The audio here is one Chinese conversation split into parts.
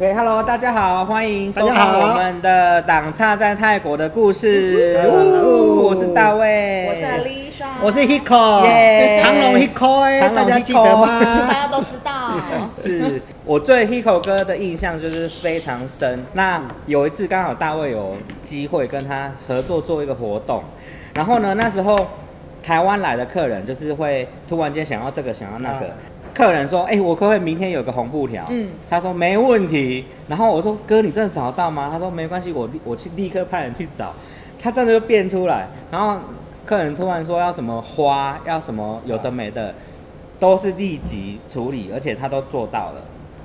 OK，Hello，大家好，欢迎收看我们的党差在泰国的故事。哦我是大卫，我是 Alicia，我是 Hiko，耶长隆 Hiko，哎长隆大家记得 大？家都知道，是。我对 Hiko 哥的印象就是非常深。那有一次刚好大卫有机会跟他合作做一个活动，然后呢，那时候台湾来的客人就是会突然间想要这个想要那个。啊客人说：“哎、我可不可以明天有个红布条？”嗯他说没问题。然后我说：“哥，你真的找得到吗？”他说：“没关系，我立我去立刻派人去找。”他真的就变出来。然后客人突然说要什么花，要什么有的没的，都是立即处理，而且他都做到了。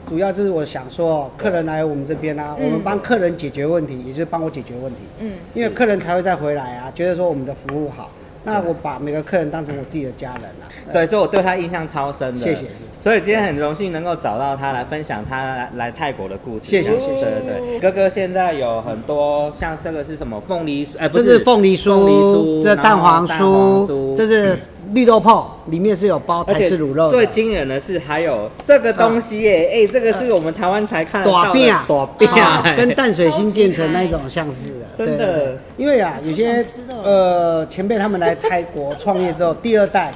主要就是我想说，客人来我们这边啊，嗯我们帮客人解决问题，也就是帮我解决问题，嗯，因为客人才会再回来啊，觉得说我们的服务好，那我把每个客人当成我自己的家人啊。对，所以我对他印象超深的。谢谢所以今天很荣幸能够找到他来分享他来来泰国的故事。谢谢谢谢对对对，哥哥现在有很多像这个是什么凤梨酥？呃，不这是凤梨凤梨酥，这蛋黄酥，这是绿豆泡，里面是有包台而且式卤肉的。最惊人的是还有这个东西耶，哎、这个是我们台湾才看得到的短变啊。跟淡水新建成那一种像是的，真的。因为啊，有些呃前辈他们来泰国创业之后，第二代、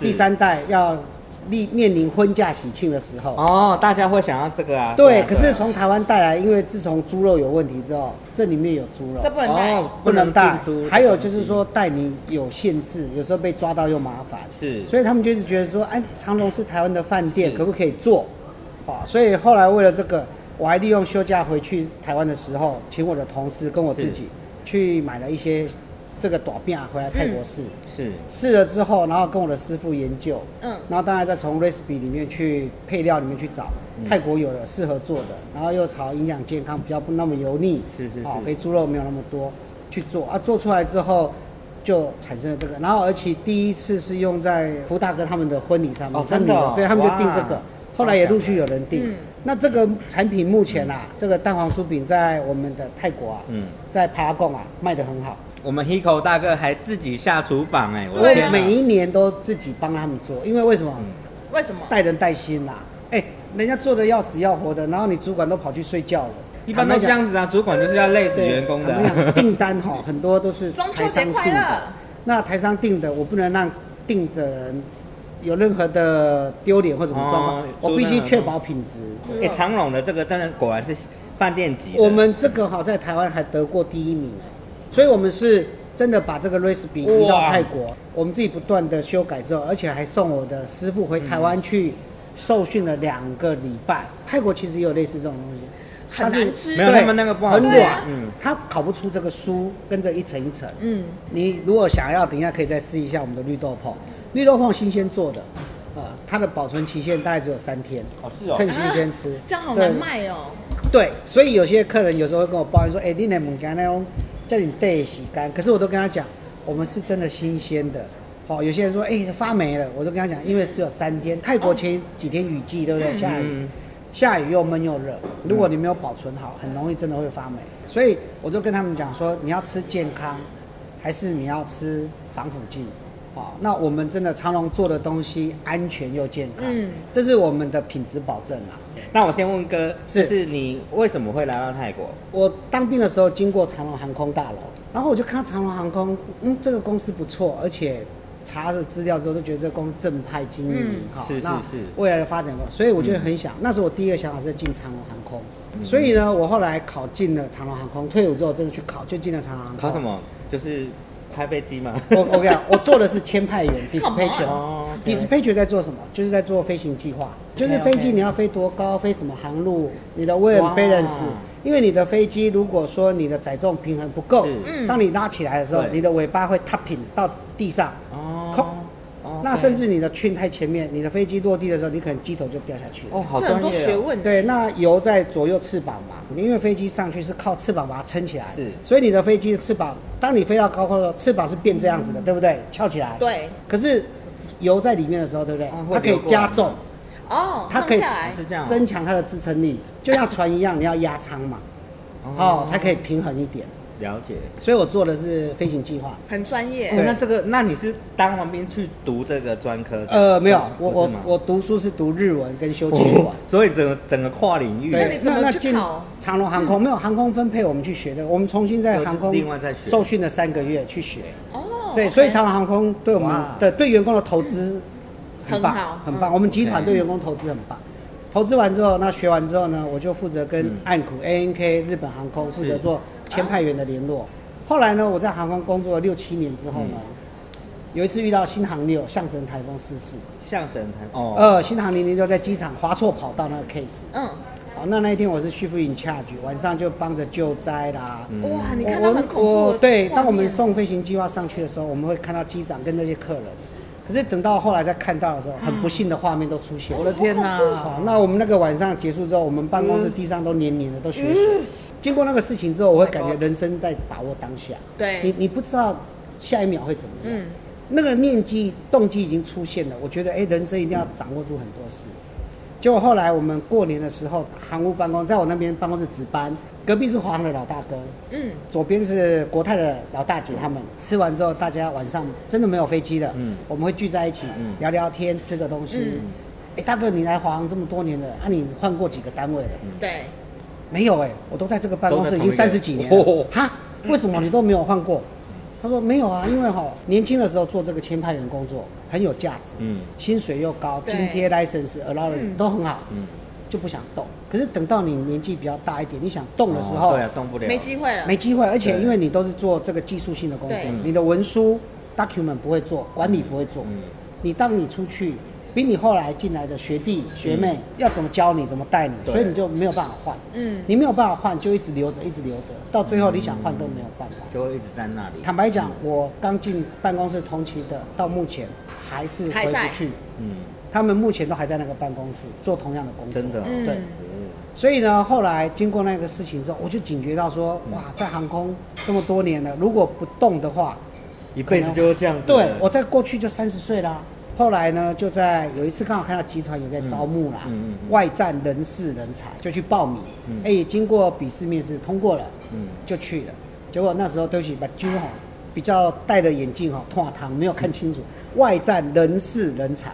第三代要历面临婚嫁喜庆的时候，哦，大家会想要这个啊？对，啊可是从台湾带来，因为自从猪肉有问题之后，这里面有猪肉这，不能带哦，不能带进猪。还有就是说带你有限制，有时候被抓到又麻烦。是所以他们就是觉得说，哎，长隆是台湾的饭店，可不可以做？啊，所以后来为了这个，我还利用休假回去台湾的时候，请我的同事跟我自己去买了一些这个短片回来泰国试。是。试了之后，然后跟我的师傅研究，嗯。然后当然再从 recipe 里面去配料里面去找、泰国有的适合做的，然后又朝营养健康比较不那么油腻，是是是。啊，肥猪肉没有那么多去做。啊，做出来之后就产生了这个，然后而且第一次是用在福大哥他们的婚礼上面，哦真的对他们就订这个。哇，后来也陆续有人订。嗯。那这个产品目前啊，这个蛋黄酥饼在我们的泰国啊，嗯。在帕拉贡啊卖得很好。我们 Hiko 大哥还自己下厨房哎，我我的天哪每一年都自己帮他们做，因为为什么？嗯为什么？带人带心呐、哎、人家做的要死要活的，然后你主管都跑去睡觉了。一般都这样子啊，主管就是要累死员工的。订单哈，很多都是 中秋台商节快乐订的。那台商订的，我不能让订的人有任何的丢脸或什么状况，哦我必须确保品质。哎，长隆的这个真的果然是饭店级。我们这个好在台湾还得过第一名，所以我们是真的把这个 recipe 移到泰国，我们自己不断的修改之后，而且还送我的师傅回台湾去受训了两个礼拜。泰国其实也有类似这种东西，很难吃对没有他们那个不好吃。很软嗯。它烤不出这个酥，跟着一层一层。嗯，你如果想要，等一下可以再试一下我们的绿豆椪，绿豆椪新鲜做的，啊，它的保存期限大概只有三天，哦是哦。趁新鲜吃。这样好对。难卖哦。对，所以有些客人有时候会跟我抱怨说：“哎、你那物件那种叫你带洗干。”可是我都跟他讲，我们是真的新鲜的。好、有些人说：“哎、发霉了。”我就跟他讲，因为只有三天，泰国前几天雨季，对不对？下雨，嗯下雨又闷又热，如果你没有保存好，很容易真的会发霉。所以我就跟他们讲说：你要吃健康，还是你要吃防腐剂？好、那我们真的长隆做的东西安全又健康，嗯这是我们的品质保证啊。那我先问哥，是就是你为什么会来到泰国？我当兵的时候经过长隆航空大楼，然后我就看到长隆航空，嗯，这个公司不错，而且查了资料之后就觉得这个公司正派经营嗯，好、是是那是未来的发展，所以我就很想，那时候我第一个想法是进长隆航空，所以呢，我后来考进了长隆航空，退伍之后真的去考，就进了长隆航空。考什？么？就是开飞机吗？我我跟你讲，我做的是签派员 dispatcher。哦，OK dispatcher 在做什么？就是在做飞行计划，就是飞机你要飞多高，飞什么航路，你的 weight and balance。因为你的飞机如果说你的载重平衡不够当你拉起来的时候，你的尾巴会 tapping 到地上，哦那甚至你的圈太前面，你的飞机落地的时候，你可能机头就掉下去了。哦，好这很多专业哦。学问。对，那油在左右翅膀嘛，因为飞机上去是靠翅膀把它撑起来，是所以你的飞机的翅膀，当你飞到高空的时候，翅膀是变这样子的，对不对？翘起来。。对，可是油在里面的时候，对不对？它可以加重，哦，它可以下来是这样哦增强它的支撑力，就像船一样，你要压舱嘛，哦，才可以平衡一点。了解。所以我做的是飞行计划。很专业。对，那这个，那你是当完兵去读这个专科？呃，没有，我我我读书是读日文跟修气管哦。所以整个整个跨领域，那你怎么去进考长龙航空没有航空分配我们去学的，我们重新在航空另外再学受训了三个月去学。哦，对所以长龙航空对我们哇的对员工的投资棒很好，很棒。嗯我们集团对对员工投资很棒。投资完之后，那学完之后呢，我就负责跟嗯岸谷 ANK 日本航空负责做签派员的联络。后来呢，我在航空工作了六七年之后呢，嗯有一次遇到新航六象神台风失事，象神台哦，呃，新航零零六在机场滑错跑道那个 case。嗯，哦，那那一天我是续副 in charge，晚上就帮着救灾啦。嗯哇，你我看到很恐怖对，当我们送飞行计划上去的时候，我们会看到机长跟那些客人。可是等到后来再看到的时候，很不幸的画面都出现。我的天哪！好，那我们那个晚上结束之后，我们办公室地上都黏黏的，都血水。经过那个事情之后，我会感觉人生在把握当下。对你你不知道下一秒会怎么样。嗯那个念机动机已经出现了，我觉得哎、人生一定要掌握住很多事。结果后来我们过年的时候，航务办公在我那边办公室值班，隔壁是华航的老大哥，嗯，左边是国泰的老大姐他们。吃完之后，大家晚上真的没有飞机了，嗯。我们会聚在一起、嗯。聊聊天，吃个东西。嗯。哎、大哥，你来华航这么多年了，啊，你换过几个单位了？对，没有哎、我都在这个办公室已经三十几年了。哦。哈，为什么你都没有换过？他说没有啊，因为哈年轻的时候做这个签派员工作很有价值，嗯。薪水又高，津贴、license、allowance 嗯。都很好，嗯，就不想动。可是等到你年纪比较大一点，你想动的时候，哦对啊，动不了，没机会了，没机会，而且因为你都是做这个技术性的工作，你的文书 document 不会做，管理不会做。嗯你当你出去，比你后来进来的学弟学妹要怎么教你，怎么带你，所以你就没有办法换。嗯，你没有办法换，就一直留着，一直留着，到最后你想换都没有办法。就会一直在那里。坦白讲，我刚进办公室同期的，到目前还是回不去。嗯，他们目前都还在那个办公室做同样的工作。真的对。哦所以呢，后来经过那个事情之后，我就警觉到说，哇，在航空这么多年了，如果不动的话，一辈子就是这样子。对我在过去就三十岁啦。后来呢，就在有一次刚好看到集团有在招募啦，嗯嗯嗯嗯外站人事人才，就去报名。嗯哎、经过笔试面试通过了，嗯就去了。结果那时候对不起，把军哈比较戴的眼镜哈，通堂没有看清楚，外站人事人才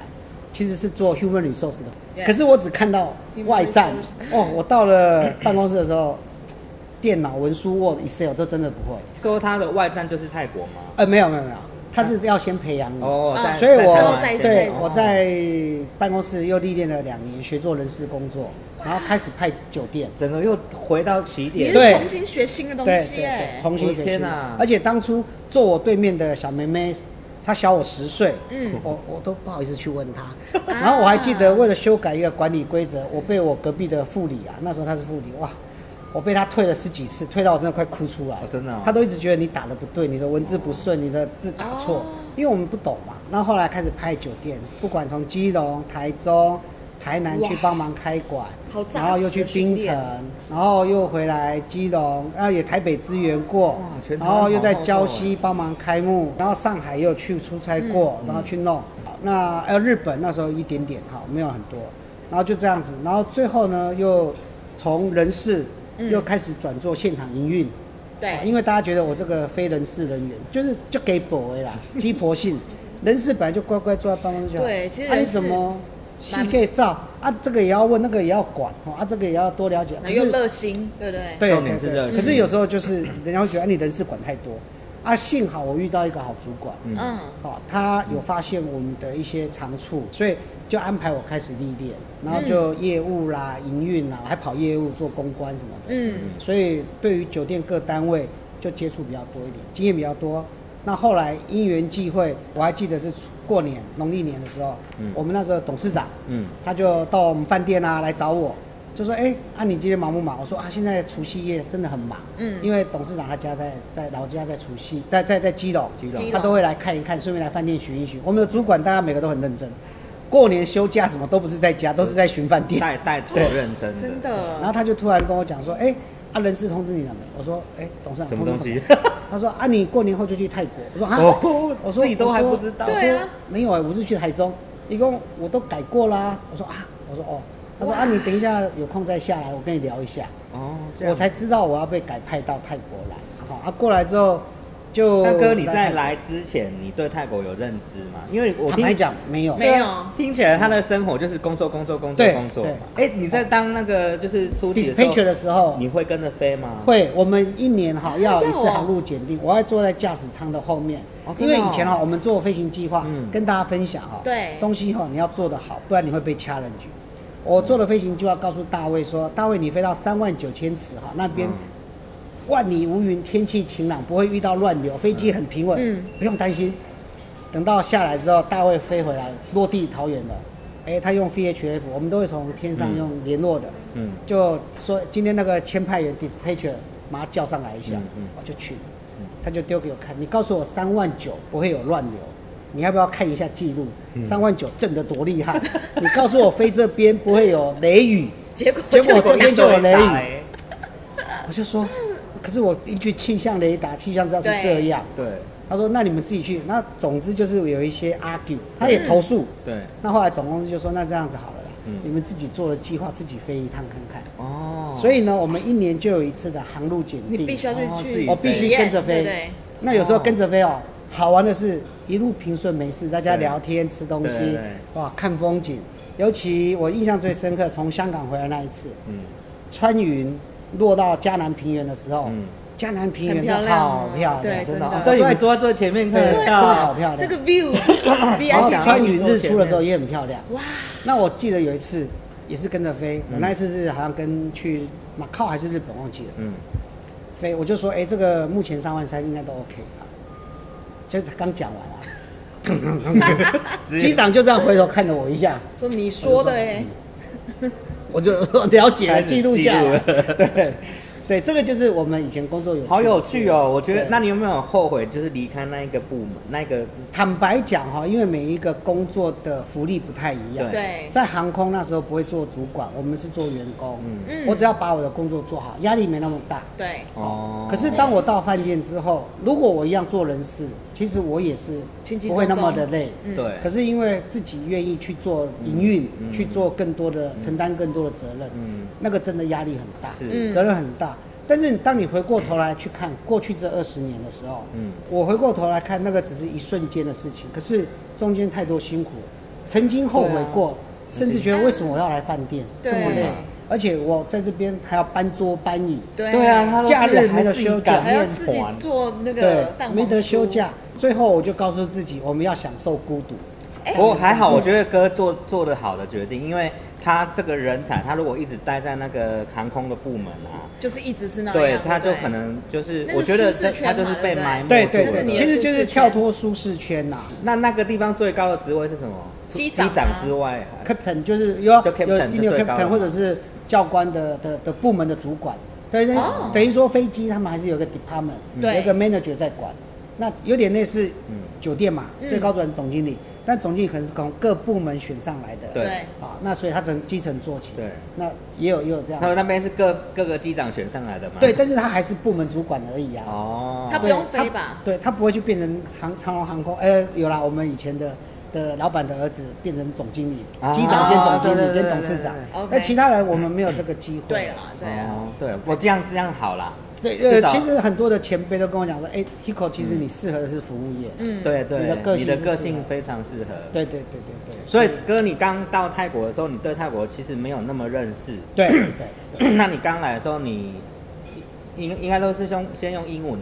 其实是做 human resource 的。可是我只看到外站。哦，我到了办公室的时候，电脑文书 Word Excel 这真的不会。说他的外站就是泰国吗？呃，没有没有没有，他是要先培养你。哦，所以我对我在办公室又历练了两年，学做人事工作，然后开始派酒店，整个又回到起你点。是对。重新学新的东西哎对，，重新我学习的。而且当初坐我对面的小妹妹，她小我十岁，嗯我我都不好意思去问他。然后我还记得为了修改一个管理规则，我被我隔壁的副理啊，那时候他是副理，哇。我被他退了十几次，退到我真的快哭出来。哦真的哦他都一直觉得你打的不对，你的文字不顺，你的字打错，哦因为我们不懂嘛。然后后来开始拍酒店，不管从基隆、台中、台南去哇帮忙开馆好，然后又去槟城，然后又回来基隆，然后也台北支援过然后又在礁溪帮忙开幕，然后上海又去出差过，嗯然后去弄。好那呃日本那时候一点点哈，没有很多，然后就这样子，然后最后呢又从人事嗯又开始转做现场营运。啊对，因为大家觉得我这个非人事人员就是就给博的啦，鸡婆性。人事本来就乖乖坐在办公室对其实人事怎么戏可以照啊？这个也要问，那个也要管哦，啊，这个也要多了解。可是然后又热心，对不对？对是热心可是有时候就是人家会觉得、啊、你人事管太多啊。幸好我遇到一个好主管，嗯嗯，哦，他有发现我们的一些长处，所以就安排我开始历练，然后就业务啦、营运啦，还跑业务、做公关什么的。嗯，所以对于酒店各单位就接触比较多一点，经验比较多。那后来因缘际会，我还记得是过年农历年的时候，嗯我们那时候董事长，嗯他就到我们饭店啊来找我，就说：“哎、啊你今天忙不忙？”我说：“啊，现在除夕夜真的很忙，嗯因为董事长他家在在老家在除夕，在在在基隆，基隆他都会来看一看，顺便来饭店巡一巡。我们的主管大家每个都很认真，过年休假什么都不是在家，都是在巡饭店。带带头对认真的，真的。然后他就突然跟我讲说：“哎、啊，人事通知你了没？”我说：“哎、董事长什么东西通知什么？” 他说：“啊，你过年后就去泰国。”我说：“啊，哦 我说自己都还不知道我说对啊没有哎、我是去台中，一共我都改过啦。我说啊，我说哦，他说啊，你等一下有空再下来，我跟你聊一下。哦，这样我才知道我要被改派到泰国来。好啊，过来之后就大哥，你在来之前，你对泰国有认知吗？因为我听国坦白讲没有，没有听起来他的生活就是工作、工作、工作、对工作对。哎，你在当那个就是出题 dispatcher 的时候你会跟着飞吗？。会，我们一年哈要一次航路检定，我要坐在驾驶舱的后面，因哦真的哦为以前哈我们做飞行计划，嗯跟大家分享哈，对东西哈你要做得好，不然你会被 challenge。我做的飞行计划告诉大卫说，大卫你飞到三万九千尺哈，那边嗯万里无云，天气晴朗，不会遇到乱流，飞机很平稳，嗯不用担心。等到下来之后，大卫飞回来，落地桃园了。哎，他用 VHF，我们都会从天上嗯用联络的，嗯就说今天那个签派员 dispatcher 把他叫上来一下，嗯嗯我就去他就丢给我看，你告诉我三万九不会有乱流，你要不要看一下记录？嗯三万九震得多厉害？你告诉我飞这边不会有雷雨，结果结果这边就有雷雨，哎我就说，可是我一句气象雷达，气象知道是这样。对他说那你们自己去，那总之就是有一些 argue，他也投诉。对那后来总公司就说那这样子好了啦，嗯你们自己做了计划自己飞一趟看看。哦，所以呢，我们一年就有一次的航路检定，你必须要去哦必须跟着飞。对对那有时候跟着飞哦，好玩的是一路平顺没事，大家聊天吃东西哇，看风景。尤其我印象最深刻，从香港回来那一次，嗯穿云落到嘉南平原的时候，嗯。嘉南平原真的很漂亮好漂亮，对真的。真的。哦对，你坐在坐在最前面看对真的，好漂亮。那个 view，然后穿云日出的时候也很漂亮。哇，那我记得有一次也是跟着飞，嗯。我那一次是好像跟去马靠还是日本忘记了。嗯。飞，我就说，哎、这个目前三万三应该都 OK 啊。这才刚讲完啊，机长就这样回头看了我一下，说你说的哎，我就 了解记录下 对，对，这个就是我们以前工作有好有趣哦！我觉得，那你有没有后悔，就是离开那一个部门，那个？坦白讲哈，因为每一个工作的福利不太一样。对，在航空那时候不会做主管，我们是做员工。嗯。嗯。我只要把我的工作做好，压力没那么大。对，哦，可是当我到饭店之后，如果我一样做人事，其实我也是不会那么的累。嗯。对，可是因为自己愿意去做营运，去做更多的、承担更多的责任，嗯。那个真的压力很大，责任很大。但是当你回过头来去看过去这二十年的时候，嗯。我回过头来看，那个只是一瞬间的事情，可是中间太多辛苦，曾经后悔过，甚至觉得为什么我要来饭店这对么累，而且我在这边还要搬桌搬椅，对。对啊，假日还得休假。还要自己做那个蛋，黄没得休假。最后我就告诉自己，我们要享受孤独。哎。不过还好，我觉得哥做做的好的决定，因为他这个人才，他如果一直待在那个航空的部门啊，就是一直是那样，对，他就可能就是我觉得他他就是被埋没对对对，其实就是跳脱舒适圈呐。那那个地方最高的职位是什么？机长长之外，captain 就是有就有 senior captain 或者是教官的的的部门的主管，对对哦，等于说飞机他们还是有个 department，对。有个 manager 在管，那有点类似嗯。酒店嘛，嗯。最高主管总经理，但总经理可能是从各部门选上来的，对。对。啊，那所以他从基层做起，对，那也有也有这样。他，们那边是各各个机长选上来的嘛？对，但是他还是部门主管而已啊，哦，他不用飞吧？对他不会去变成航长龙航空，呃，有啦，我们以前的的老板的儿子变成总经理，啊机长兼总经理兼董事长。那其他人我们没有这个机会。对啦，对啊，哦，对，我这样这样好啦。对，呃，其实很多的前辈都跟我讲说，哎，Hiko，其实你适合的是服务业。嗯，对对，你的个性你的个性非常适合。对对对对对。所以哥，你刚到泰国的时候，你对泰国其实没有那么认识。对对对 那你刚来的时候，你应应该都是用先用英文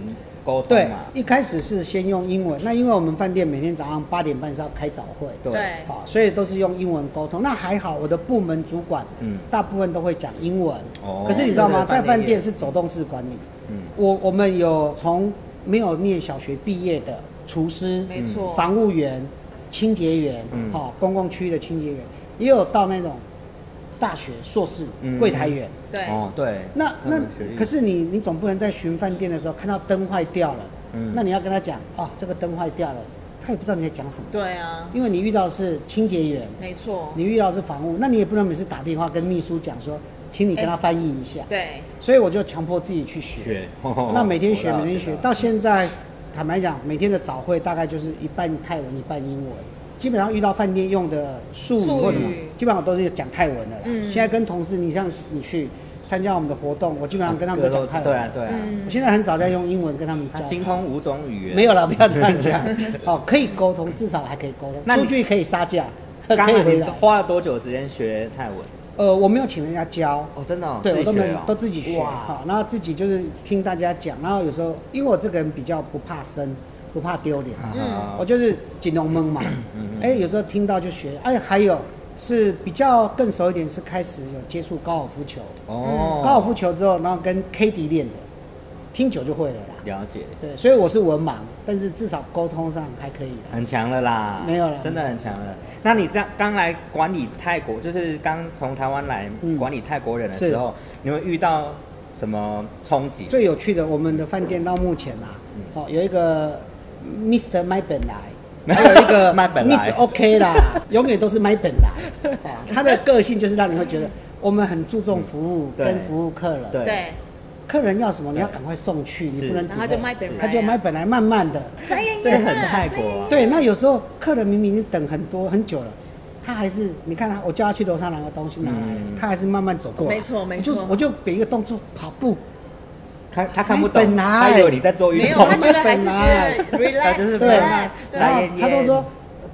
沟通对嘛？，一开始是先用英文，那因为我们饭店每天早上八点半是要开早会，对对好，所以都是用英文沟通。那还好，我的部门主管，嗯大部分都会讲英文。哦可是你知道吗？在饭店是走动式管理。嗯我我们有从没有念小学毕业的厨师，没错，防务员、清洁员，嗯哦，公共区的清洁员，也有到那种大学硕士、嗯。柜台员。对，哦，对。那那可是你你总不能在巡饭店的时候看到灯坏掉了，嗯。那你要跟他讲哦，这个灯坏掉了，他也不知道你在讲什么，对啊，因为你遇到的是清洁员，没错，你遇到的是房务，那你也不能每次打电话跟秘书讲说，请你跟他翻译一下，对，所以我就强迫自己去学。学，那每天学，每天学，到现在，坦白讲，每天的早会大概就是一半泰文，一半英文。基本上遇到饭店用的术语或什么，基本上都是讲泰文的啦。嗯现在跟同事，你像你去参加我们的活动，我基本上跟他们歌都都讲泰文。对啊对啊，嗯我现在很少在用英文跟他们交谈。他精通五种语言。没有了，不要这样讲。哦，可以沟通，至少还可以沟通，你出去可以杀价，刚才你。花了多久时间学泰文？呃，我没有请人家教，哦，真的哦，对我都没都自己学哇好，然后自己就是听大家讲，然后有时候因为我这个人比较不怕生，不怕丢脸，嗯。我就是紧龙蒙嘛。嗯，哎，有时候听到就学，哎，还有是比较更熟一点，是开始有接触高尔夫球，哦，高尔夫球之后，然后跟 K D 练的，听久就会了啦。了解，对，所以我是文盲，但是至少沟通上还可以。很强了啦，没有了。真的很强了。那你这样刚来管理泰国，就是刚从台湾来嗯。管理泰国人的时候，你会遇到什么冲击？最有趣的，我们的饭店到目前啊，嗯。哦，有一个 Mr. 买本来，还有一个 Miss OK 啦，永远都是买本来。哦，他的个性就是让你会觉得我们很注重服务跟服务客人。对。对，客人要什么，你要赶快送去，你不能他就 delay 本来啊。他就买本来，慢慢的。这很泰国对，那有时候客人明明等很多很久了，他还是你看他，我叫他去楼上拿个东西拿来他还是慢慢走过来。没错没我就错我就给一个动作跑步，他他看不懂，他以为你在做运没有，动他。觉得还是觉得 relax 就是对然后他都说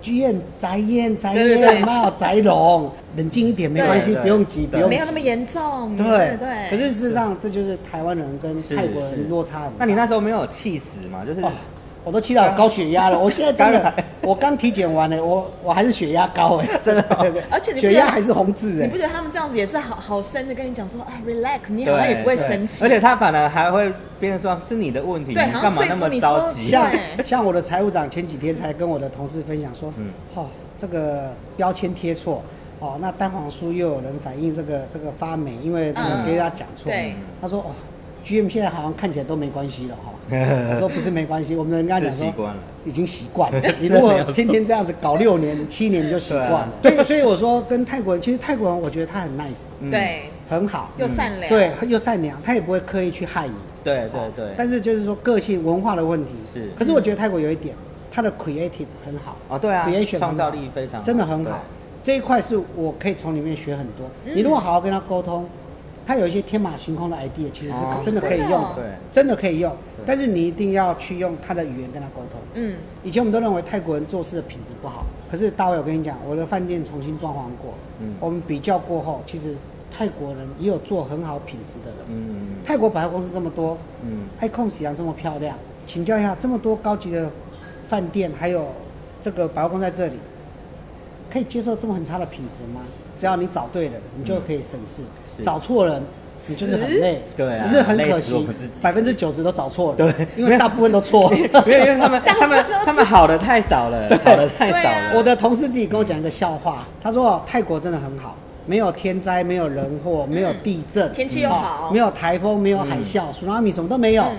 剧院宅烟宅烟，妈有宅龙，冷静一点没关系，不用急，不用急没有那么严重，对对对。可是事实上，这就是台湾人跟泰国人落差很大。那你那时候没有气死吗？就是哦，我都气到高血压了。我现在真的，我刚体检完了，我我还是血压高哎，真的 而且血压还是红字哎你不。觉得他们这样子也是好好生的跟你讲说啊 relax，你好像也不会生气，而且他反而还会变成说是你的问题，你干嘛那么着急？像像我的财务长前几天才跟我的同事分享说，嗯哦，这个标签贴错，哦，那蛋黄酥又有人反映这个这个发霉，因为给他讲错。对他说哦，GM 现在好像看起来都没关系了哈。我说不是没关系，我们人跟他讲说已经习惯了。你如果天天这样子搞六年、七年就习惯了。对，所以我说跟泰国人，其实泰国人我觉得他很 nice，嗯。对，很好，又善良，对，又善良，他也不会刻意去害你。对对对，但是就是说个性文化的问题。是。可是我觉得泰国有一点，他的 creative 很好。啊对啊 creation 创造力非常真的很好。对。这一块是我可以从里面学很多。嗯。你如果好好跟他沟通，他有一些天马行空的 idea，其实是哦真的可以用真的真的可以用。但是你一定要去用他的语言跟他沟通。嗯，以前我们都认为泰国人做事的品质不好，可是大卫，我跟你讲，我的饭店重新装潢过，嗯我们比较过后，其实泰国人也有做很好品质的人。嗯泰国百货公司这么多，嗯 icon 喜洋这么漂亮，请教一下，这么多高级的饭店，还有这个百货公司在这里，可以接受这么很差的品质吗？只要你找对人，你就可以省事；是找错人，你就是很累。对啊只是很可惜百分之九十都找错了。对因为大部分都错。没有，因为他们他们他们好的太少了，好的太少了。我的同事自己跟我讲一个笑话，他说哦泰国真的很好，没有天灾，没有人祸，没有地震，天气又哦好没有台风，没有海啸，苏拉米什么都没有嗯。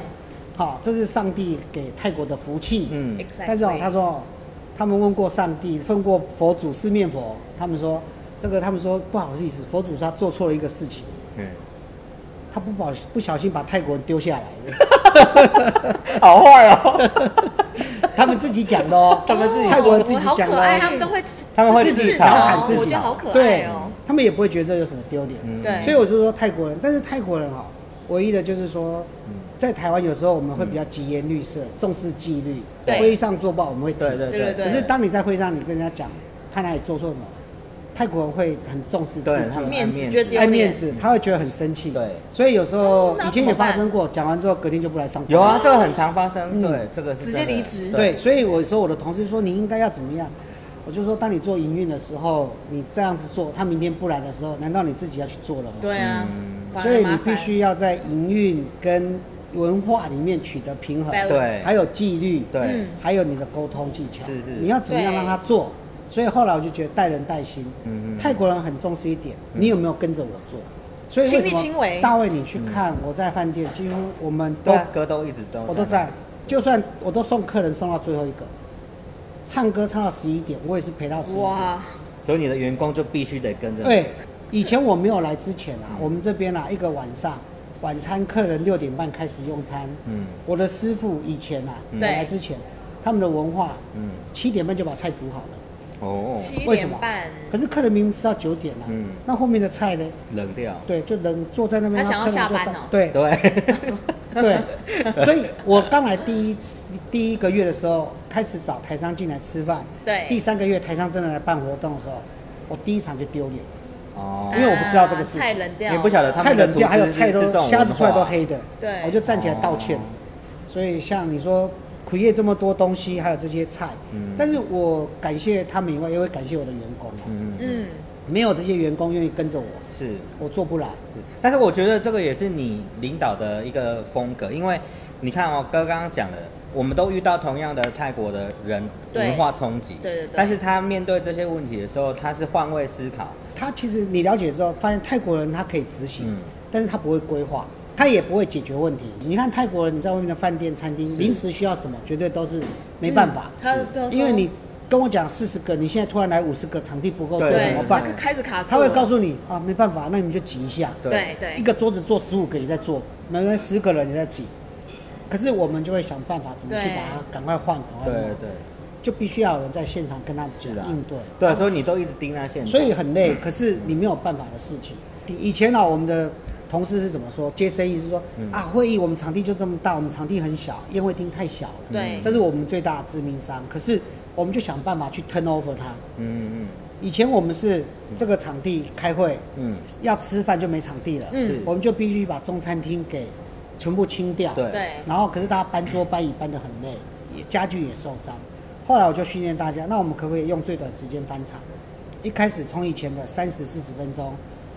好，这是上帝给泰国的福气。嗯但是哦，他说哦，他们问过上帝，问过佛祖四面佛，他们说这个，他们说不好意思，佛祖他做错了一个事情，嗯，他不保不小心把泰国人丢下来了。好坏哦。他们自己讲的哦，他们自己泰国人自己讲的哦，他们都会他们会自自嘲调侃自己我觉得好可对爱哦。，他们也不会觉得这有什么丢脸。嗯对所以我就说泰国人，但是泰国人哈，唯一的就是说嗯，在台湾有时候我们会比较疾言绿色，重视纪律，对会议上做报我们会提对对对对可是当你在会上你跟人家讲看哪里做错什么，泰国人会很重视自尊。对他们面子爱面子觉得爱面子，他会觉得很生气。对，所以有时候以前也发生过，讲完之后隔天就不来上班。有啊，这个很常发生。嗯对，这个是直接离职对，，所以我说我的同事说你应该要怎么样，我就说当你做营运的时候，你这样子做，他明天不来的时候，难道你自己要去做了吗？对啊所以你必须要在营运跟文化里面取得平衡对还有纪律，对嗯还有你的沟通技巧，是是你要怎么样对让他做？所以后来我就觉得带人带心，嗯嗯。泰国人很重视一点，你有没有跟着我做？所以为什亲力亲为么大卫你去看我在饭店，几乎我们都歌都一直都我都在，就算我都送客人送到最后一个，唱歌唱到十一点，我也是陪到十一点。哇，所以你的员工就必须得跟着。对，以前我没有来之前啊，我们这边啊，一个晚上晚餐客人六点半开始用餐，嗯。我的师傅以前啊，我嗯来之前，他们的文化，嗯，七点半就把菜煮好了，哦，七为什么？点半，可是客人明明吃到九点了、嗯。那后面的菜呢？冷掉。对，就冷坐在那边，他想要然后客人就下班哦。对。对，对，所以我刚来第一次第一个月的时候，开始找台商进来吃饭。对。第三个月台商真的来办活动的时候，我第一场就丢脸，哦。因为我不知道这个事情。啊菜冷掉，也不晓得他菜冷掉，们的厨师还有菜都是这种虾子出来都黑的。对。我就站起来道歉。哦。所以像你说苦业这么多东西，还有这些菜，嗯。但是我感谢他们以外，也会感谢我的员工。哦。嗯嗯，嗯，没有这些员工愿意跟着我，是。我做不来。但是我觉得这个也是你领导的一个风格，因为你看哦，哥刚刚讲的，我们都遇到同样的泰国的人文化冲击，对对对。但是他面对这些问题的时候，他是换位思考，他其实你了解之后，发现泰国人他可以执行，嗯。但是他不会规划，他也不会解决问题。你看泰国人，你在外面的饭店、餐厅，临时需要什么，绝对都是没办法，嗯他因为你跟我讲四十个，你现在突然来五十个，场地不够怎么办那？个开始卡，他会告诉你啊，没办法，那你们就挤一下，对对一个桌子坐十五个你在做，每人，十个人你在挤。可是我们就会想办法怎么去把它赶快换，赶快对，对，就必须要有人在现场跟他讲应对。对，所以你都一直盯在现场，所以很累，可是你没有办法的事情。以前啊，我们的同事是怎么说？接生意是说、嗯啊，会议我们场地就这么大，我们场地很小，宴会厅太小了，对这是我们最大的致命伤。可是我们就想办法去 turn over 它。嗯嗯以前我们是这个场地开会，嗯要吃饭就没场地了，嗯我们就必须把中餐厅给全部清掉。对对然后可是大家搬桌搬椅搬得很累，也家具也受伤。后来我就训练大家，那我们可不可以用最短时间翻场？一开始从以前的三十四十分钟，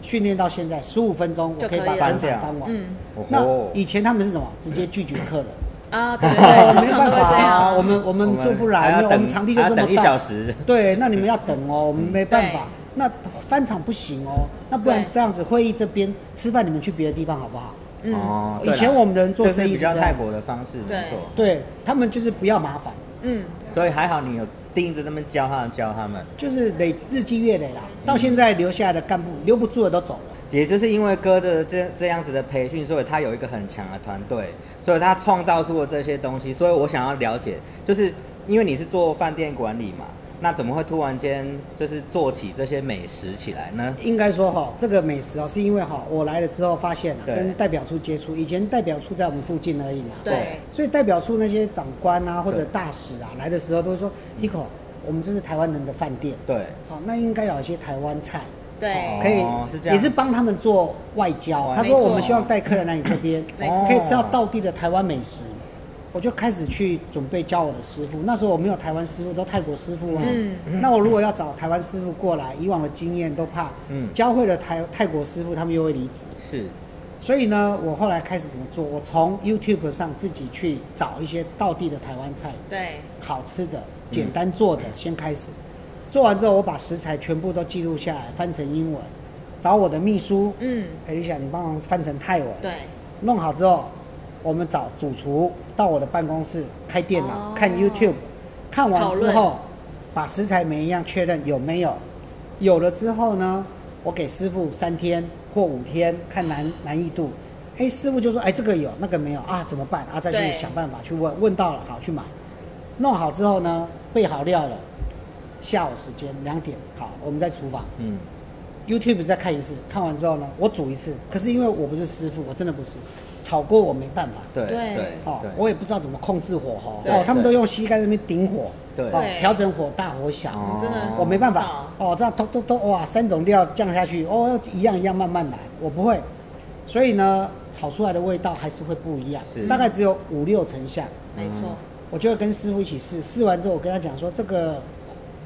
训练到现在十五分钟，我可以把就可以了。整场翻完。嗯。那哦以前他们是什么？直接拒绝客人。啊，对对对，没办法啊，我们我们做不来，我们场地就这么大，一小时。对，那你们要等哦，我们没办法。那翻场不行哦，那不然对这样子，会议这边吃饭，你们去别的地方好不好？嗯，哦，以前我们的人做生意是这样。较泰国的方式，对没错，对他们就是不要麻烦，嗯，所以还好你有盯着他们教他们教他们。就是累日积月累啦。到现在留下来的干部留不住的都走了。也就是因为哥的这这样子的培训，所以他有一个很强的团队，所以他创造出了这些东西。所以我想要了解，就是因为你是做饭店管理嘛，那怎么会突然间就是做起这些美食起来呢？应该说哈，这个美食哦，是因为哈，我来了之后发现啊，跟代表处接触，以前代表处在我们附近而已嘛，对，所以代表处那些长官啊或者大使啊来的时候都会说，Hiko，我们这是台湾人的饭店，对，好，那应该有一些台湾菜，对，可以哦是这样。也是帮他们做外交。哇他说我们希望带客人来你这边，可以吃到道地的台湾美食。我就开始去准备教我的师傅，那时候我没有台湾师傅，都泰国师傅啊。嗯那我如果要找台湾师傅过来，以往的经验都怕，嗯教会了台泰国师傅，他们又会离职。是，所以呢，我后来开始怎么做？我从 YouTube 上自己去找一些道地的台湾菜，对，好吃的、简单做的，先开始。做完之后，我把食材全部都记录下来，翻成英文，找我的秘书，嗯，哎，丽霞，你帮忙翻成泰文。对，弄好之后，我们找主厨到我的办公室开电脑、哦看 YouTube，看完之后，把食材每一样确认有没有，有了之后呢，我给师傅三天或五天看难难易度。哎，师傅就说，哎，这个有，那个没有啊，怎么办？啊，再去想办法去问，问到了好去买。弄好之后呢，备好料了，下午时间两点，好，我们在厨房。嗯，YouTube 再看一次，看完之后呢，我煮一次。可是因为我不是师傅，我真的不是，炒锅我没办法。对对。对哦，，我也不知道怎么控制火候。哦，他们都用膝盖在那边顶火，对。调整火大火小。哦。真的我没办法。哦，这样都都都哇，三种料降下去，哦，一样一样慢慢来，我不会。所以呢，炒出来的味道还是会不一样，大概只有五六成像。没错，我就会跟师傅一起试，试完之后我跟他讲说，这个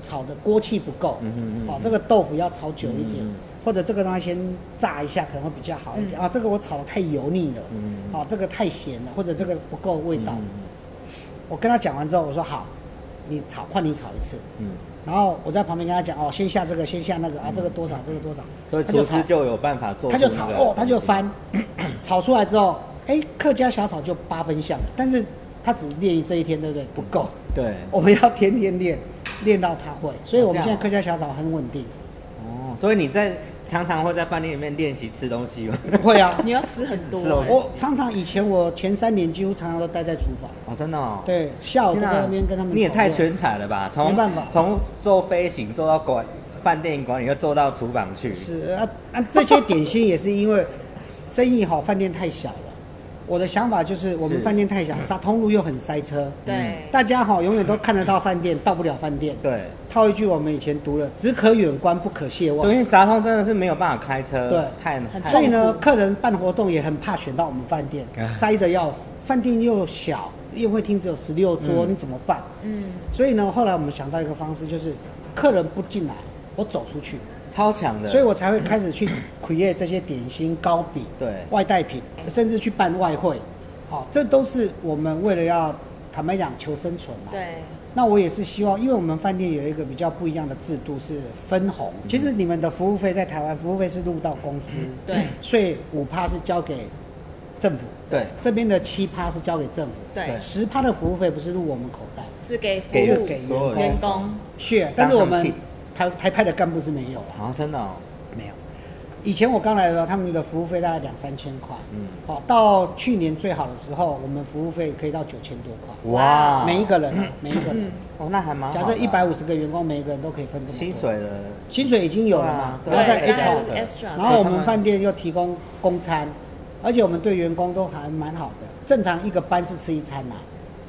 炒的锅气不够，嗯哼嗯哦，这个豆腐要炒久一点，嗯或者这个东西先炸一下可能会比较好一点、嗯。啊，这个我炒的太油腻了，嗯。啊，这个太咸了，或者这个不够味道。嗯。我跟他讲完之后，我说好，你炒换你炒一次，嗯，然后我在旁边跟他讲哦，先下这个，先下那个啊，这个多少，这个多少，所以他就炒。厨师就有办法做他就炒哦，他就翻，炒出来之后，哎，客家小炒就八分像，但是他只练这一天，对不对？不够，对，我们要天天练，练到他会。所以我们现在客家小炒很稳定。哦，哦，所以你在常常会在饭店里面练习吃东西吗？会啊，你要吃很多、吃哦欸我常常以前我前三年几乎常常都待在厨房，哦，真的哦。对，下午都在那边跟他们。你也太。全才了吧！从没办法从做飞行做到管饭店管理，又做到厨房去。是啊啊，这些点心也是因为生意好，饭店太小了。我的想法就是，我们饭店太小，沙通路又很塞车，对，大家哈永远都看得到饭店，到不了饭店。对，套一句我们以前读了“只可远观，不可亵玩对，因为沙通真的是没有办法开车，对。太很太所以呢客人办活动也很怕选到我们饭店，啊。塞得要死。饭店又小，宴会厅只有十六桌，嗯。你怎么办？嗯，所以呢，后来我们想到一个方式，就是客人不进来，我走出去，超强的。所以我才会开始去 create 这些点心、糕饼、对。外带品，甚至去办外汇。好，这都是我们为了要坦白讲求生存嘛。。对，那我也是希望，因为我们饭店有一个比较不一样的制度是分红。其实你们的服务费在台湾，服务费是入到公司，对。税五趴是交给政府，对。这边的七趴是交给政府，对。十趴的服务费不是入我们口袋，是给给员工，是，但是我们台台派的干部是没有，啊，真的哦，没有。以前我刚来的时候，他们的服务费大概两三千块，嗯，好，到去年最好的时候，我们服务费可以到九千多块，哇，每一个人啊，每一个人。哦，那还蛮。假设一百五十个员工，每一个人都可以分这么多薪水的，薪水已经有了嘛？对啊然后在 HR 然的 extra，然后我们饭店又提供公餐，而且我们对员工都还蛮好的。正常一个班是吃一餐呐、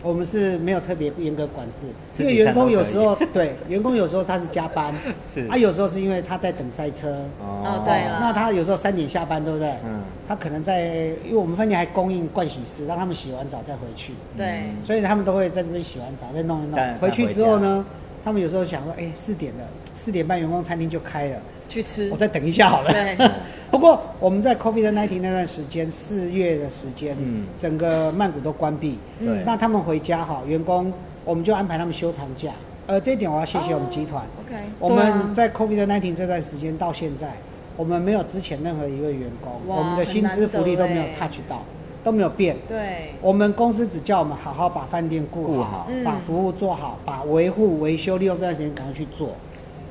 我们是没有特别严格管制，因为员工有时候 对员工有时候他是加班，是。啊有时候是因为他在等塞车，哦对了那他有时候三点下班，对不对？嗯。他可能在，因为我们饭店还供应盥洗室，让他们洗完澡再回去，对，所以他们都会在这边洗完澡再弄一弄。回去之后呢，他们有时候想说，哎，四点了，四点半员工餐厅就开了。去吃我，再等一下好了。对 不过我们在 COVID 1 9那段时间，四月的时间，嗯整个曼谷都关闭。对那他们回家哈，员工我们就安排他们休长假。呃，这一点我要谢谢我们集团。OK，我们在 COVID 1 9这段时间到现在，我们没有之前任何一位员工，我们的薪资福利都没有 touch 到，都没有变。对，我们公司只叫我们好好把饭店顾好把服务做好，把维护维修利用这段时间赶快去做。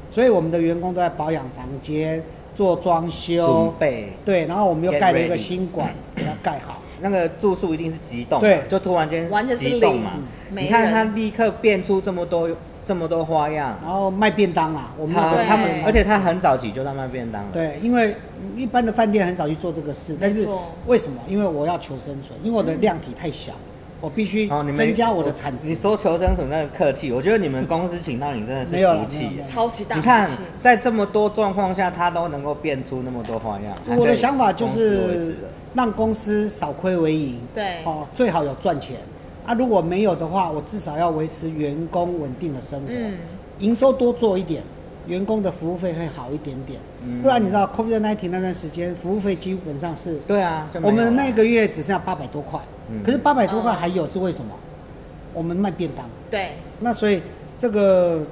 所以我们的员工都在保养房间、做装修。准，备。对，然后我们又盖了一个新馆，给它盖好。那个住宿一定是急动嘛，对。就突然间完全是动嘛。没你看人。他立刻变出这么多这么多花样，然后卖便当啦，我们那时候他他们，而且他很早起就在卖便当。了。对，因为一般的饭店很少去做这个事，但是错。为什么？因为我要求生存，因为我的量体太小，我必须增加我的产值。你。说求生存那个客气，我觉得你们公司请到你真的是没有了福气。超级大你看，在这么多状况下，他都能够变出那么多花样。我的想法就是的。让公司少亏为盈，对。哦，最好有赚钱啊。如果没有的话，我至少要维持员工稳定的生活，嗯营收多做一点，员工的服务费会好一点点。嗯不然你知道 COVID 1 9那段时间，服务费基本上是，对啊，我们那个月只剩下八百多块，嗯可是八百多块哦还有是为什么？我们卖便当。对，那所以这个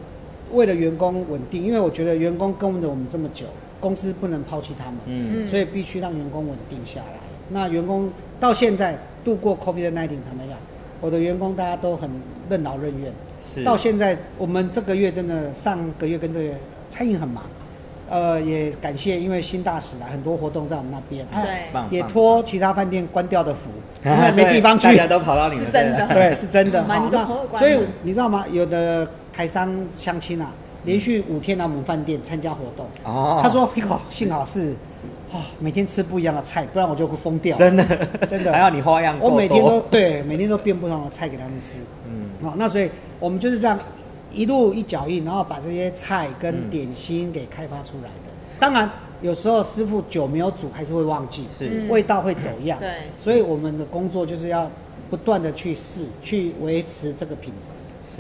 为了员工稳定，因为我觉得员工跟着我们这么久，公司不能抛弃他们，嗯嗯所以必须让员工稳定下来。那员工到现在度过 COVID 1 9坦白讲，我的员工大家都很任劳任怨。是到现在，我们这个月真的上个月跟这个餐饮很忙，呃，也感谢因为新大使啊，很多活动在我们那边，啊对也托其他饭店关掉的福，因为没地方去大，家都跑到你们是真的 对，是真的。所以你知道吗？有的台商相亲啊，连续五天来我们饭店参加活动。哦，他说：“Pico，幸好是哦，每天吃不一样的菜，不然我就会疯掉。”真的真的还要你花样我每天都对，每天都变不同的菜给他们吃。嗯哦，那所以我们就是这样一路一脚印，然后把这些菜跟嗯点心给开发出来的。当然，有时候师傅久没有煮，还是会忘记，是嗯味道会走样。对所以我们的工作就是要不断的去试，去维持这个品质。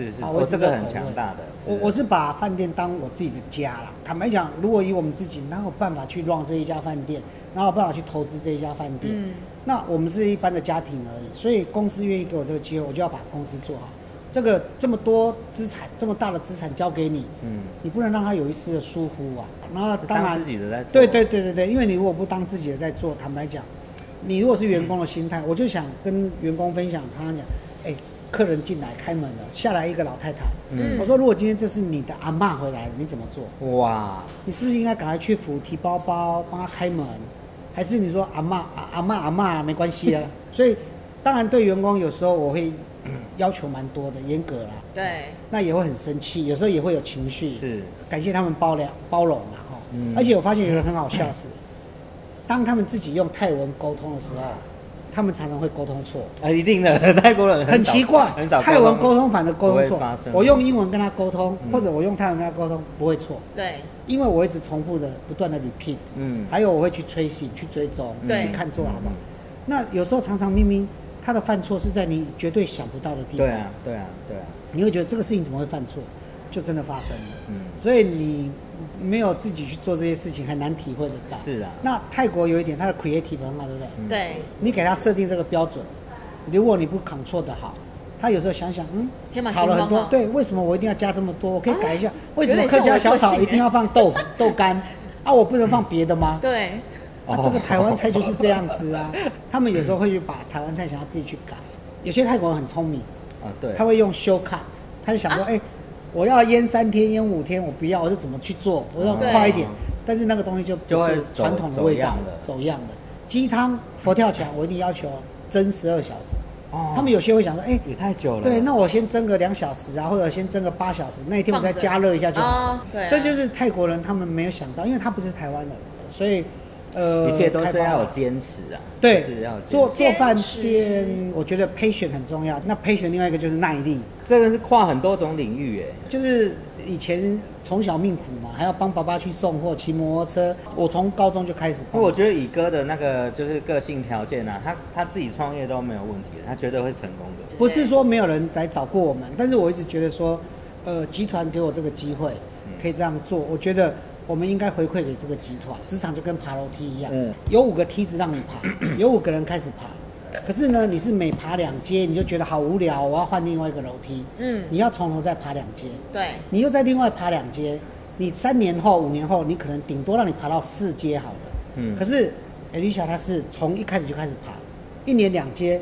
是是，好我这个很强大的。我我是把饭店当我自己的家啦。坦白讲，如果以我们自己，哪有办法去 run 这一家饭店，哪有办法去投资这一家饭店？嗯那我们是一般的家庭而已，所以公司愿意给我这个机会，我就要把公司做好。这个这么多资产，这么大的资产交给你，嗯，你不能让他有一丝的疏忽啊。然后当然当自己的在做对对对对对，因为你如果不当自己的在做，坦白讲，你如果是员工的心态，我就想跟员工分享，常常讲，哎、客人进来开门了，下来一个老太太，嗯我说如果今天这是你的阿妈回来了，你怎么做？哇，你是不是应该赶快去扶提包包，帮她开门？还是你说阿妈阿阿妈阿妈没关系啊？所以当然对员工有时候我会 要求蛮多的，严格啦，对，那也会很生气，有时候也会有情绪。是，感谢他们包容包容啦哈。嗯而且我发现有一个很好笑是，当他们自己用泰文沟通的时候，他们常常会沟通错。啊，一定的，泰国人少很奇怪很少，泰文沟通反而沟通错。我用英文跟他沟通，嗯。或者我用泰文跟他沟通，不会错，对，因为我一直重复的、不断的 repeat。嗯，还有我会去吹醒、去追踪、对。去看做得好不好。那有时候常常明明他的犯错是在你绝对想不到的地方，对啊，对啊，对啊，你会觉得这个事情怎么会犯错，就真的发生了。嗯，所以你没有自己去做这些事情，很难体会得到。是啊那泰国有一点，它的 creative 很好，对不对？嗯对，你给他设定这个标准，如果你不 control 的好，他有时候想想，嗯天马，炒了很多，行空哦对，为什么我一定要加这么多？我可以改一下，啊为什么客家小炒一定要放豆腐 豆干？啊，我不能放别的吗？对，啊，这个台湾菜就是这样子啊。他们有时候会去把台湾菜想要自己去改。有些泰国人很聪明，啊，对，他会用 show cut，他就想说，哎、我要腌三天、腌五天，我不要，我就怎么去做，我要快一点。但是那个东西就不就会走是传统的味道走样的走样的。鸡汤、佛跳墙，我一定要求蒸十二小时。哦他们有些会想说，哎、也太久了，对，那我先蒸个两小时啊，或者先蒸个八小时，那一天我再加热一下就好。哦对啊这就是泰国人他们没有想到，因为他不是台湾人，所以呃，一切都是要有坚持啊，对是要坚持做做饭店，我觉得 patient 很重要。那 patient 另外一个就是耐力，这个是跨很多种领域哎，就是以前从小命苦嘛，还要帮爸爸去送货、骑摩托车。我从高中就开始我觉得以哥的那个就是个性条件啊，他他自己创业都没有问题，他绝对会成功的。不是说没有人来找过我们，但是我一直觉得说，呃，集团给我这个机会，嗯可以这样做，我觉得我们应该回馈给这个集团。职场就跟爬楼梯一样，嗯有五个梯子让你爬，有五个人开始爬。可是呢，你是每爬两阶，你就觉得好无聊，我要换另外一个楼梯。嗯你要从头再爬两阶，对，你又再另外爬两阶，你三年后、五年后，你可能顶多让你爬到四阶好了。嗯可是 Alicia 她是从一开始就开始爬，一年两阶，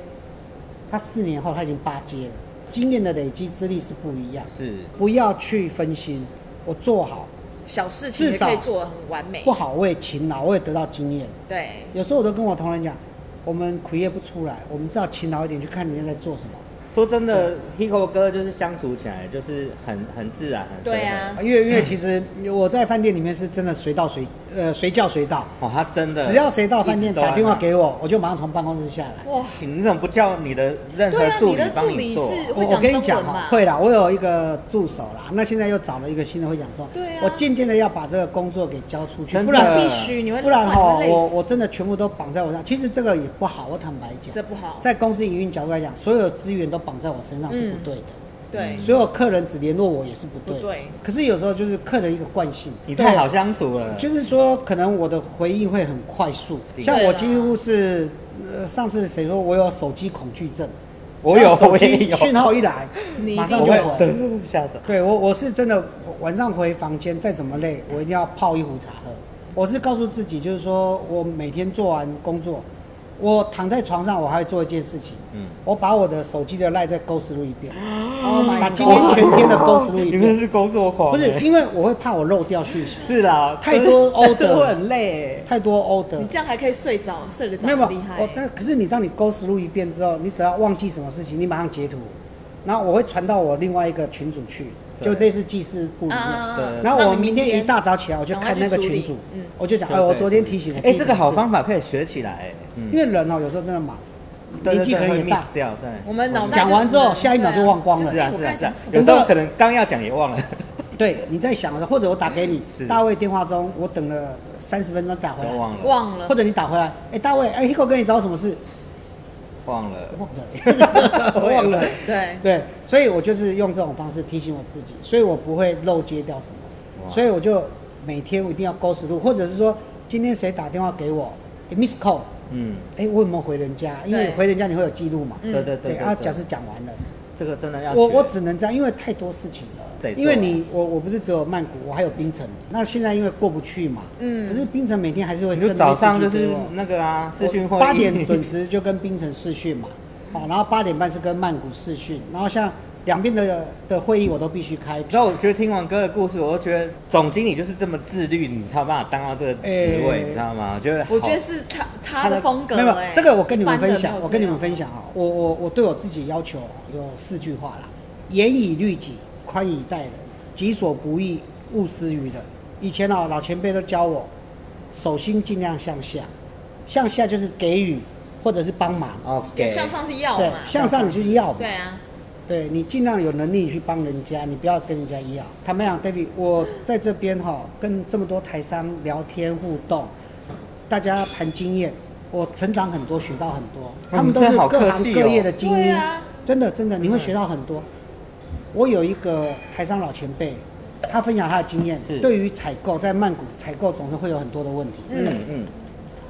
她四年后她已经八阶了。经验的累积资历是不一样，是，不要去分心，我做好小事情也可以做的很完美不。好，我也勤劳，我也得到经验。对，有时候我都跟我同仁讲，我们苦业不出来，我们至少勤劳一点，去看人家在做什么。说真的，Hiko 哥就是相处起来就是很很自然，很对啊因为因为其实我在饭店里面是真的随到随呃随叫随到，哦，他真的只要谁到饭店打电话给我，我就马上从办公室下来。哇，你怎么不叫你的任何助理帮你做？是我我跟你讲哈中文嘛，会啦，我有一个助手啦，那现在又找了一个新的会讲中文。对啊我渐渐的要把这个工作给交出去，不然必须你会不然哈我我真的全部都绑在我身上。其实这个也不好，我坦白讲，这不好。在公司营运角度来讲，所有资源都绑在我身上是不嗯对的。对，所有客人只联络我也是不对。不对可是有时候就是客人一个惯性，你太好相处了，就是说，可能我的回应会很快速，像我几乎是，呃，上次谁说我有手机恐惧症？我有手我也有机讯号一来，你马上我会就回。的吓的。对我，我是真的晚上回房间，再怎么累，我一定要泡一壶茶喝。我是告诉自己，就是说我每天做完工作，我躺在床上，我还会做一件事情，嗯，我把我的手机的赖在勾实录一遍，Oh my 把今天全天的勾实录一遍。你真是工作狂。欸，不是，因为我会怕我漏掉讯息，是啦，太多但是 order 我很累。太多 order 你。这样还可以睡着，睡得着，没有，厉害。我。但可是你当你勾实录一遍之后，你只要忘记什么事情，你马上截图，然后我会传到我另外一个群组去，就对类似记事簿里面。啊。对。然后我明天一大早起来，我就看那个群主嗯，我就讲，哎，我昨天提醒了。哎，这个好方，方法可以学起来。因为人哦有时候真的忙，对年纪可能也大。miss，掉，对。我们脑袋讲完之后下一秒就忘光了。是啊是是啊是啊，有时候可能刚要讲也忘了。对，你在想的时候，或者我打给你，大卫电话中，我等了三十分钟打回来，忘了，忘了。或，者你打回来，哎，大卫，哎，Hiko 跟你找什么事？忘了。忘了，忘了。对，对，所以我就是用这种方式提醒我自己，所以我不会漏接掉什么，所以我就每天我一定要勾实录，或者是说今天谁打电话给我、诶 miss call，嗯，哎、我有没有回人家？因为回人家你会有记录嘛。嗯。对对对啊，对假设讲完了，这个真的要我我只能这样，因为太多事情了。对。因为你我我不是只有曼谷，我还有冰城。那现在因为过不去嘛，嗯。可是冰城每天还是会早上就是那个啊，视讯会八点准时就跟冰城试训嘛。好，然后八点半是跟曼谷试训，然后像两边的的会议我都必须开。然后我觉得听完哥的故事，我都觉得总经理就是这么自律，你才有办法当到这个职位，哎你知道吗？我觉得，我觉得是他他的风格没有，没哎有这个我跟你们分享我跟你们分享啊，我我我对我自己要求有四句话啦：严以律己，宽以待人，己所不欲，勿施于人。以前啊，老前辈都教我，手心尽量向下，向下就是给予或者是帮忙。哦给向上是要对嘛，，向上你就是要嘛。对啊，对你尽量有能力去帮人家，你不要跟人家一样。坦白讲，David，我在这边哈，跟这么多台商聊天互动，大家谈经验，我成长很多，学到很多。他们都是各行各业的精英，真的真的你会学到很多。我有一个台商老前辈，他分享他的经验是，对于采购在曼谷采购总是会有很多的问题，嗯嗯，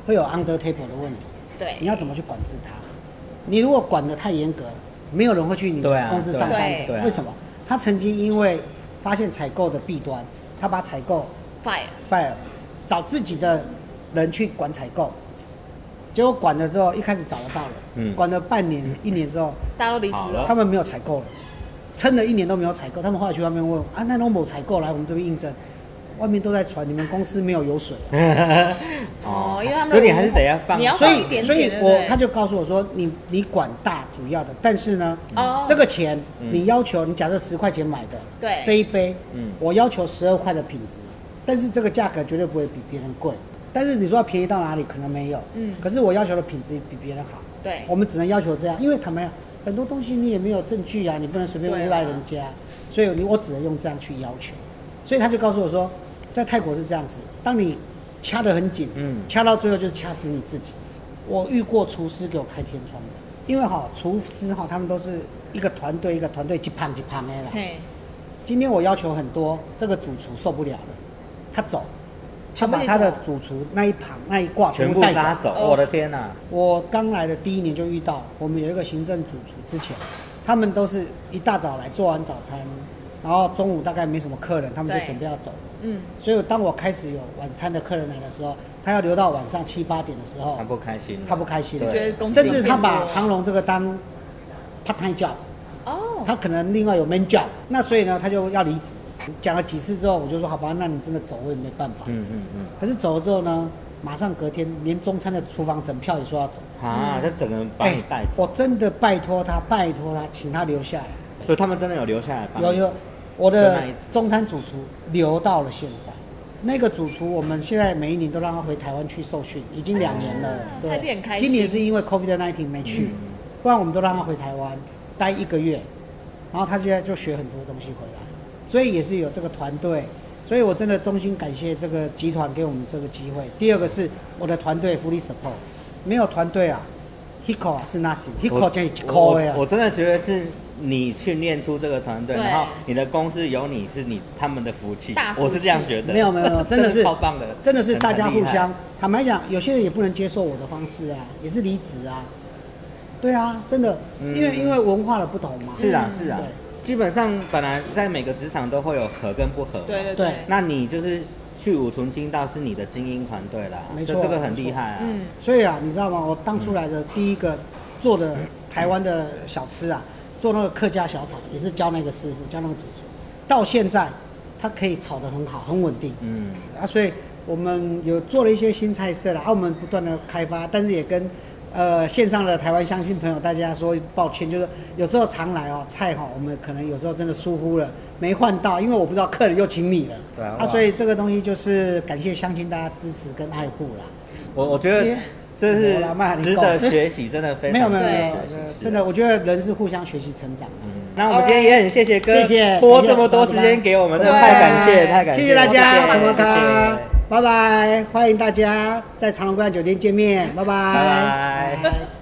会有 under table 的问题。对，你要怎么去管制它？你如果管得太严格，没有人会去你公司上班对的。对啊。为什么？他曾经因为发现采购的弊端，他把采购 fire，fire，找自己的人去管采购，结果管了之后，一开始找得到了，嗯。管了半年、一年之后，大家都离职好了。了，他们没有采购了，撑了一年都没有采购，他们后来去外面问啊，那都没有采购来我们这边应征，外面都在传你们公司没有油水。哦因为他们所以你还是得要放，所以所以我他就告诉我说，你你管大主要的，但是呢，哦。这个钱嗯你要求你假设十块钱买的，对。这一杯，嗯。我要求十二块的品质，但是这个价格绝对不会比别人贵。但是你说要便宜到哪里，可能没有，嗯。可是我要求的品质比别人好，对。我们只能要求这样，因为坦白讲，很多东西你也没有证据啊，你不能随便诬赖人家，所以你我只能用这样去要求。所以他就告诉我说，在泰国是这样子，当你掐得很紧，嗯掐到最后就是掐死你自己。我遇过厨师给我开天窗的，因为哈厨师哈他们都是一个团队一个团队一胖一胖的啦。嘿，今天我要求很多，这个主厨受不了了，他走，他把他的主厨那一旁那一挂全部部带拉走，哦我的天哪！我刚来的第一年就遇到，我们有一个行政主厨，之前他们都是一大早来做完早餐，然后中午大概没什么客人，他们就对准备要走了。嗯，所以当我开始有晚餐的客人来的时候，他要留到晚上七八点的时候他，不开心，他不开心了，就觉得甚至他把长隆这个当 part time job，哦，他可能另外有 main job，那所以呢，他就要离职。讲了几次之后，我就说好吧，那你真的走，我也没办法。嗯嗯嗯，可是走了之后呢，马上隔天连中餐的厨房整票也说要走。啊，他整个人把你带走，我真的拜托他，拜托他，请他留下来。所以他们真的有留下来有有，我的中餐主厨留到了现在。那个主厨，我们现在每一年都让他回台湾去受训，已经两年了。啊对他一定很开心今年是因为 COVID 1 9没去，嗯不然我们都让他回台湾待一个月，然后他现在就学很多东西回来，所以也是有这个团队。所以我真的衷心感谢这个集团给我们这个机会。第二个是我的团队福利 support，没有团队啊，Hiko 啊是我这一我扣呀我。我真的觉得是你训练出这个团队，对然后你的公司有你是你他们的福气我是这样觉得。没有没有没有，真的是超棒的，真的是大家互相。坦白讲，有些人也不能接受我的方式啊，也是离职啊。对啊，真的，嗯因为因为文化的不同嘛。是啊嗯是啊对，基本上本来在每个职场都会有合跟不合，对对对对，那你就是去五重金道是你的精英团队啦，没错这这个很厉害啊。嗯，所以啊，你知道吗？我当初来的第一个做的台湾的小吃啊，做那个客家小炒，也是教那个师傅，教那个主厨，到现在他可以炒得很好，很稳定。嗯，啊，所以我们有做了一些新菜色了，啊，我们不断的开发，但是也跟呃线上的台湾乡亲朋友大家说抱歉，就是有时候常来哦，菜哈，我们可能有时候真的疏忽了，没换到，因为我不知道客人又请你了，对啊啊，所以这个东西就是感谢乡亲大家支持跟爱护啦。我我觉得这是值得学习，真的非常没有没有没有，真的，我觉得人是互相学习成长。的。嗯，那我们今天也很谢谢哥，谢谢拨这么多时间给我们，真的太感谢，太感谢，谢谢大家，拜拜，欢迎大家在长隆观酒店见面，拜拜，拜拜。